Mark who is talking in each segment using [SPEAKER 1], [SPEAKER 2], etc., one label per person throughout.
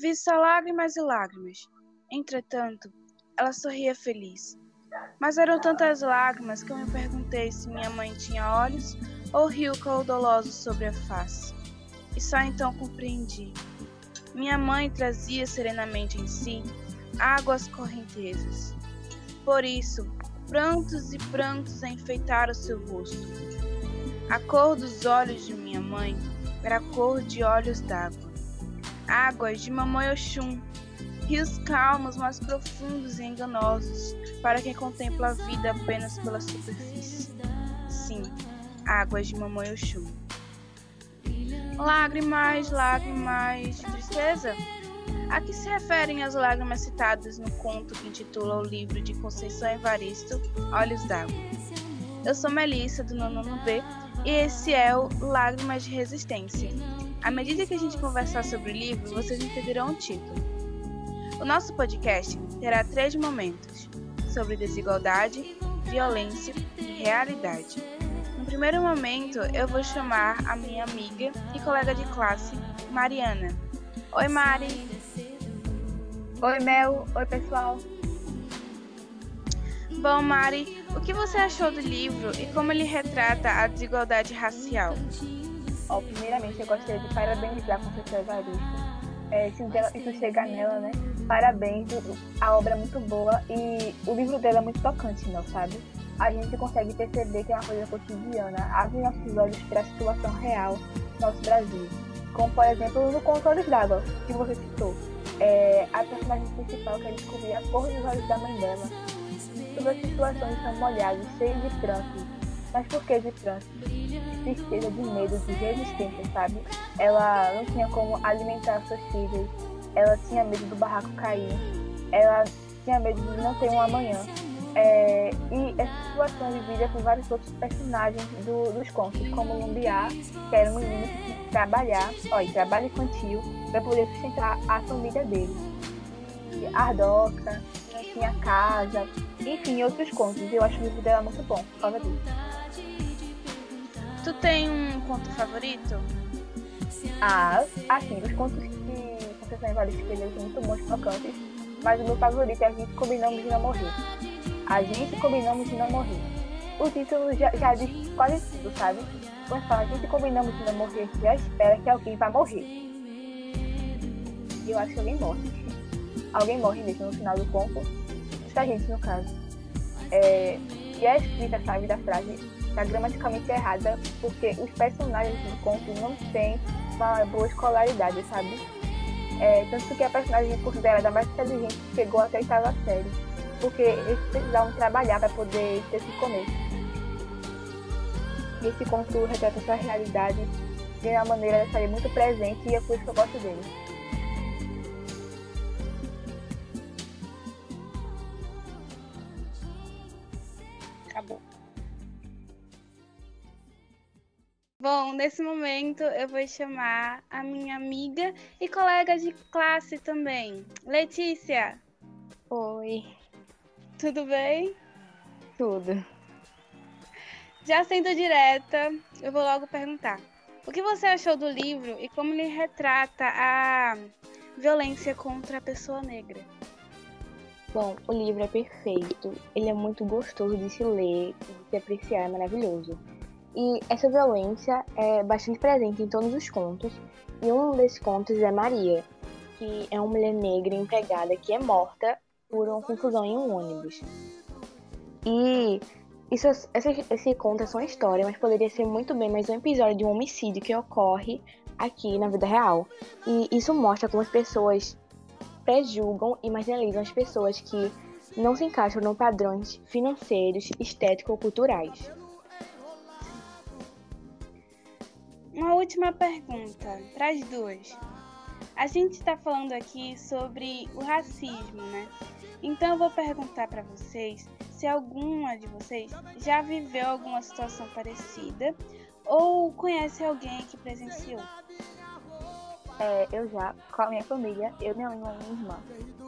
[SPEAKER 1] Vi só lágrimas e lágrimas. Entretanto, ela sorria feliz. Mas eram tantas lágrimas que eu me perguntei se minha mãe tinha olhos ou rio caudoloso sobre a face. E só então compreendi. Minha mãe trazia serenamente em si águas correntezas. Por isso, prantos e prantos enfeitaram seu rosto. A cor dos olhos de minha mãe era a cor de olhos d'água. Águas de Mamãe Oxum, rios calmos, mas profundos e enganosos para quem contempla a vida apenas pela superfície. Sim, águas de Mamãe Oxum. Lágrimas, lágrimas de tristeza? A que se referem as lágrimas citadas no conto que intitula o livro de Conceição Evaristo, Olhos d'Água? Eu sou Melissa, do nono B, e esse é o Lágrimas de Resistência. À medida que a gente conversar sobre o livro, vocês entenderão o título. O nosso podcast terá três momentos: sobre desigualdade, violência e realidade. No primeiro momento, eu vou chamar a minha amiga e colega de classe, Mariana. Oi, Mari!
[SPEAKER 2] Oi, Mel. Oi, pessoal.
[SPEAKER 1] Bom, Mari, o que você achou do livro e como ele retrata a desigualdade racial?
[SPEAKER 2] Oh, primeiramente, eu gostaria de parabenizar a professora Evaristo. É, se isso chegar nela, né? Parabéns, a obra é muito boa e o livro dela é muito tocante, não sabe? A gente consegue perceber que é uma coisa cotidiana, abre nossos olhos para a situação real do nosso Brasil. Como, por exemplo, no Controles d'Água, que você citou é, a personagem principal quer descobrir a cor dos olhos da mãe dela. Todas as situações estão molhadas, cheias de prantos. Mas por que de prantos? Tristeza, de medo, de resistência, sabe? Ela não tinha como alimentar seus filhos. Ela tinha medo do barraco cair. Ela tinha medo de não ter um amanhã. É, e essa situação vivida por vários outros personagens do, dos contos, como Lumbiá, que era um menino que tinha que trabalhar, olha, trabalho infantil, para poder sustentar a família dele. E Ardoca, tinha casa, enfim, outros contos. Eu acho o livro dela muito bom por causa disso.
[SPEAKER 1] Tu tem um conto favorito?
[SPEAKER 2] Ah, assim, os contos que Conceição Evaristo escreveu são muito bons, tocantes, mas o meu favorito é A Gente Combinamos de Não Morrer a gente combinamos de não morrer. O título já, já diz quase tudo, sabe? Quando fala a gente combinamos de não morrer, já espera que alguém vai morrer. Eu acho que alguém morre. Alguém morre mesmo no final do conto. Muita gente, no caso. É, e a escrita, sabe, da frase está gramaticalmente errada, porque os personagens do conto não têm uma boa escolaridade, sabe? É, tanto que a personagem considerada mais inteligente chegou até a oitava série porque eles precisavam trabalhar para poder ter esse começo. Esse conto retrata essa realidade de uma maneira de sair muito presente e é por isso que eu gosto dele.
[SPEAKER 1] Acabou. Bom, nesse momento eu vou chamar a minha amiga e colega de classe também, Letícia.
[SPEAKER 3] Oi.
[SPEAKER 1] Tudo bem?
[SPEAKER 3] Tudo.
[SPEAKER 1] Já sendo direta, eu vou logo perguntar. O que você achou do livro e como ele retrata a violência contra a pessoa negra?
[SPEAKER 3] Bom, o livro é perfeito, ele é muito gostoso de se ler e de se apreciar, é maravilhoso. E essa violência é bastante presente em todos os contos, e um desses contos é Maria, que é uma mulher negra empregada que é morta por uma confusão em um ônibus. E isso, esse, esse conto é só uma história, mas poderia ser muito bem mais um episódio de um homicídio que ocorre aqui na vida real. E isso mostra como as pessoas prejulgam e marginalizam as pessoas que não se encaixam nos padrões financeiros, estéticos ou culturais.
[SPEAKER 1] Última pergunta para as duas. A gente está falando aqui sobre o racismo, né? Então eu vou perguntar para vocês se alguma de vocês já viveu alguma situação parecida ou conhece alguém que presenciou.
[SPEAKER 2] É, eu já, com a minha família, eu, minha mãe e minha irmã.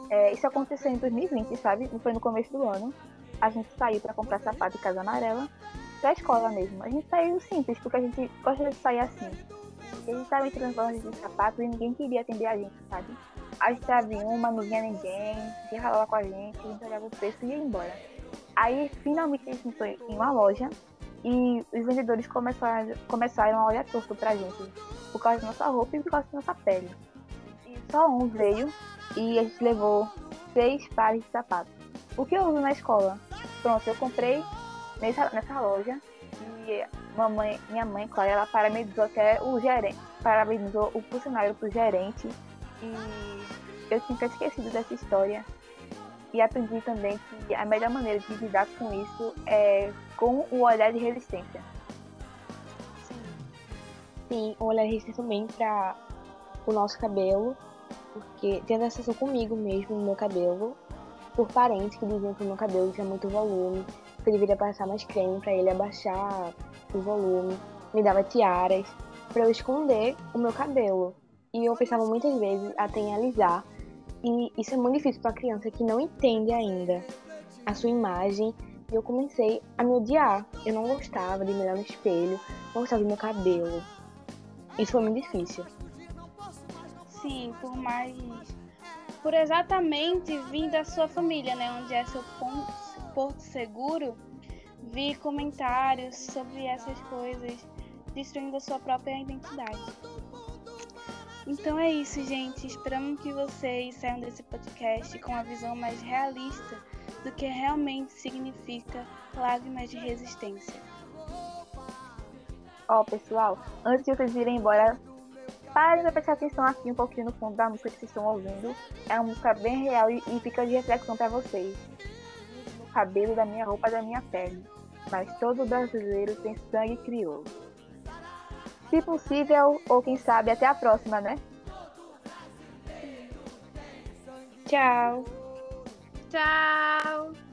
[SPEAKER 2] É, isso aconteceu em 2020, sabe? Foi no começo do ano. A gente saiu para comprar sapato em Casa Amarela, pra escola mesmo. A gente saiu simples, porque a gente gosta de sair assim. A gente tava entrando em loja de sapatos e ninguém queria atender a gente, sabe? A gente tava uma, não vinha ninguém, ninguém falava com a gente, a gente olhava o preço e ia embora. Aí finalmente a gente entrou em uma loja e os vendedores começaram, começaram a olhar torto pra gente, por causa da nossa roupa e por causa da nossa pele. E só um veio e a gente levou seis pares de sapatos. O que eu uso na escola? Pronto, eu comprei nessa, nessa loja. E mamãe, minha mãe, claro, ela parabenizou até o gerente, parabenizou o funcionário pro gerente. E eu tinha esquecido dessa história. E aprendi também que a melhor maneira de lidar com isso é com o olhar de resistência.
[SPEAKER 3] Sim, Sim o olhar de resistência também para o nosso cabelo, porque tendo acesso comigo mesmo no meu cabelo, por parentes que diziam que o meu cabelo tinha muito volume, que eu deveria passar mais creme para ele abaixar o volume, me dava tiaras para eu esconder o meu cabelo. E eu pensava muitas vezes até em alisar e isso é muito difícil para criança que não entende ainda a sua imagem. E eu comecei a me odiar. Eu não gostava de me olhar no espelho, não gostava do meu cabelo. Isso foi muito difícil.
[SPEAKER 1] Sim, por mais. Por exatamente vir da sua família, né? Onde é seu ponto, porto seguro, vir comentários sobre essas coisas, destruindo a sua própria identidade. Então é isso, gente. Esperamos que vocês saiam desse podcast com uma visão mais realista do que realmente significa lágrimas de resistência.
[SPEAKER 2] Ó, oh, pessoal, antes de vocês irem embora, parem para prestar atenção aqui um pouquinho no fundo da música que vocês estão ouvindo. É uma música bem real e, e fica de reflexão para vocês. O cabelo da minha roupa da minha pele, mas todo brasileiro tem sangue crioulo. Se possível, ou quem sabe até a próxima, né?
[SPEAKER 3] Tchau.
[SPEAKER 1] Tchau.